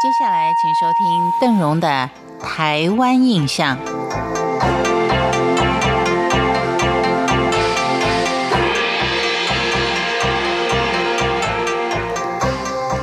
接下来，请收听邓荣的《台湾印象》。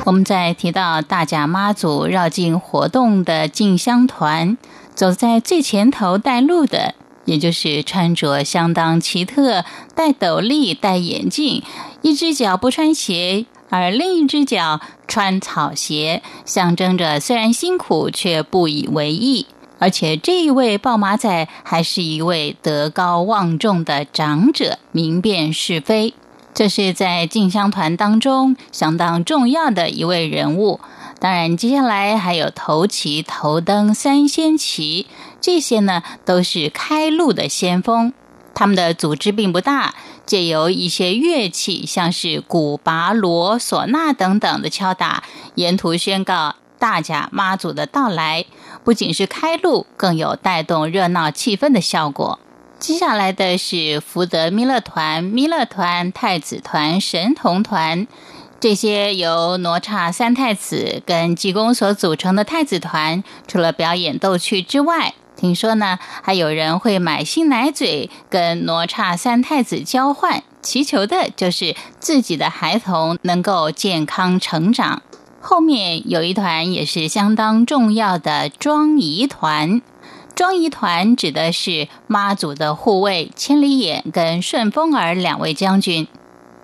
我们在提到大甲妈祖绕境活动的进香团，走在最前头带路的，也就是穿着相当奇特、戴斗笠、戴眼镜，一只脚不穿鞋。而另一只脚穿草鞋，象征着虽然辛苦却不以为意。而且这一位抱马仔还是一位德高望重的长者，明辨是非。这是在进香团当中相当重要的一位人物。当然，接下来还有头旗、头灯、三仙旗，这些呢都是开路的先锋。他们的组织并不大。借由一些乐器，像是鼓、拔锣、唢呐等等的敲打，沿途宣告大甲妈祖的到来，不仅是开路，更有带动热闹气氛的效果。接下来的是福德弥勒团、弥勒团、太子团、神童团，这些由哪吒三太子跟济公所组成的太子团，除了表演逗趣之外，听说呢，还有人会买新奶嘴跟哪吒三太子交换，祈求的就是自己的孩童能够健康成长。后面有一团也是相当重要的庄仪团，庄仪团指的是妈祖的护卫千里眼跟顺风耳两位将军。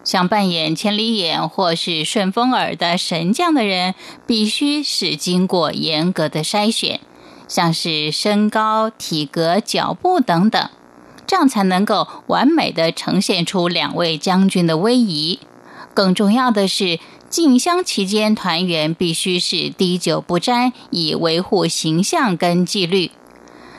想扮演千里眼或是顺风耳的神将的人，必须是经过严格的筛选。像是身高、体格、脚步等等，这样才能够完美的呈现出两位将军的威仪。更重要的是，进香期间团员必须是滴酒不沾，以维护形象跟纪律。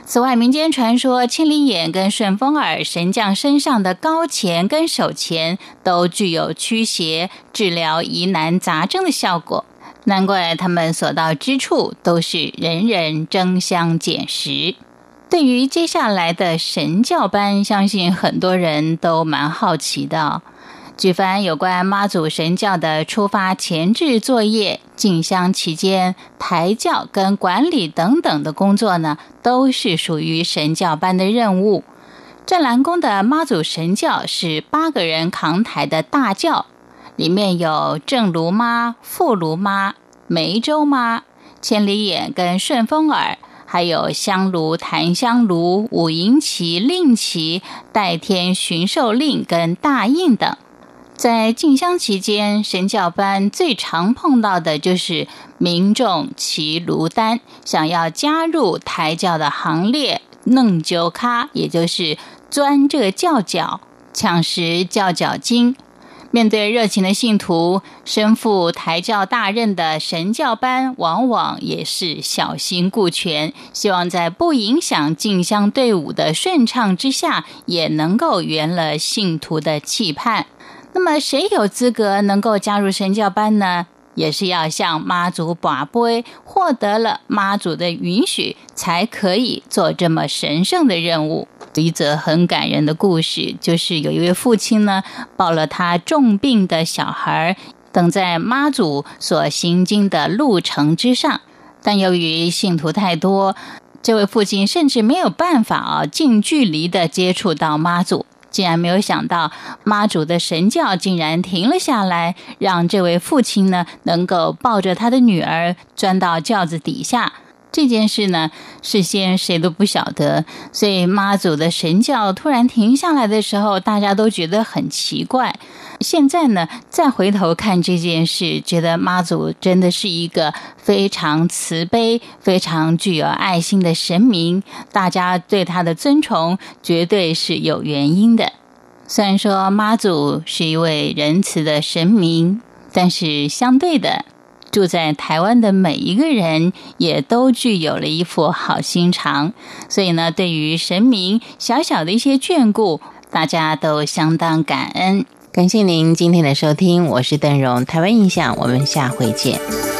此外，民间传说千里眼跟顺风耳神将身上的高钱跟手钱都具有驱邪、治疗疑难杂症的效果。难怪他们所到之处都是人人争相捡拾。对于接下来的神教班，相信很多人都蛮好奇的。举凡有关妈祖神教的出发前置作业、进香期间抬轿跟管理等等的工作呢，都是属于神教班的任务。湛蓝宫的妈祖神教是八个人扛抬的大轿。里面有正炉妈、副炉妈、梅州妈、千里眼跟顺风耳，还有香炉、檀香炉、五营旗、令旗、代天巡狩令跟大印等。在进香期间，神教班最常碰到的就是民众骑炉单，想要加入抬轿的行列，弄酒咖，也就是钻这轿脚，抢食轿脚金。面对热情的信徒，身负抬轿大任的神教班，往往也是小心顾全，希望在不影响进香队伍的顺畅之下，也能够圆了信徒的期盼。那么，谁有资格能够加入神教班呢？也是要向妈祖把杯，获得了妈祖的允许，才可以做这么神圣的任务。一则很感人的故事，就是有一位父亲呢，抱了他重病的小孩，等在妈祖所行经的路程之上，但由于信徒太多，这位父亲甚至没有办法啊近距离的接触到妈祖。竟然没有想到，妈祖的神教竟然停了下来，让这位父亲呢能够抱着他的女儿钻到轿子底下。这件事呢，事先谁都不晓得，所以妈祖的神教突然停下来的时候，大家都觉得很奇怪。现在呢，再回头看这件事，觉得妈祖真的是一个非常慈悲、非常具有爱心的神明，大家对他的尊崇绝对是有原因的。虽然说妈祖是一位仁慈的神明，但是相对的。住在台湾的每一个人也都具有了一副好心肠，所以呢，对于神明小小的一些眷顾，大家都相当感恩。感谢您今天的收听，我是邓荣，台湾印象，我们下回见。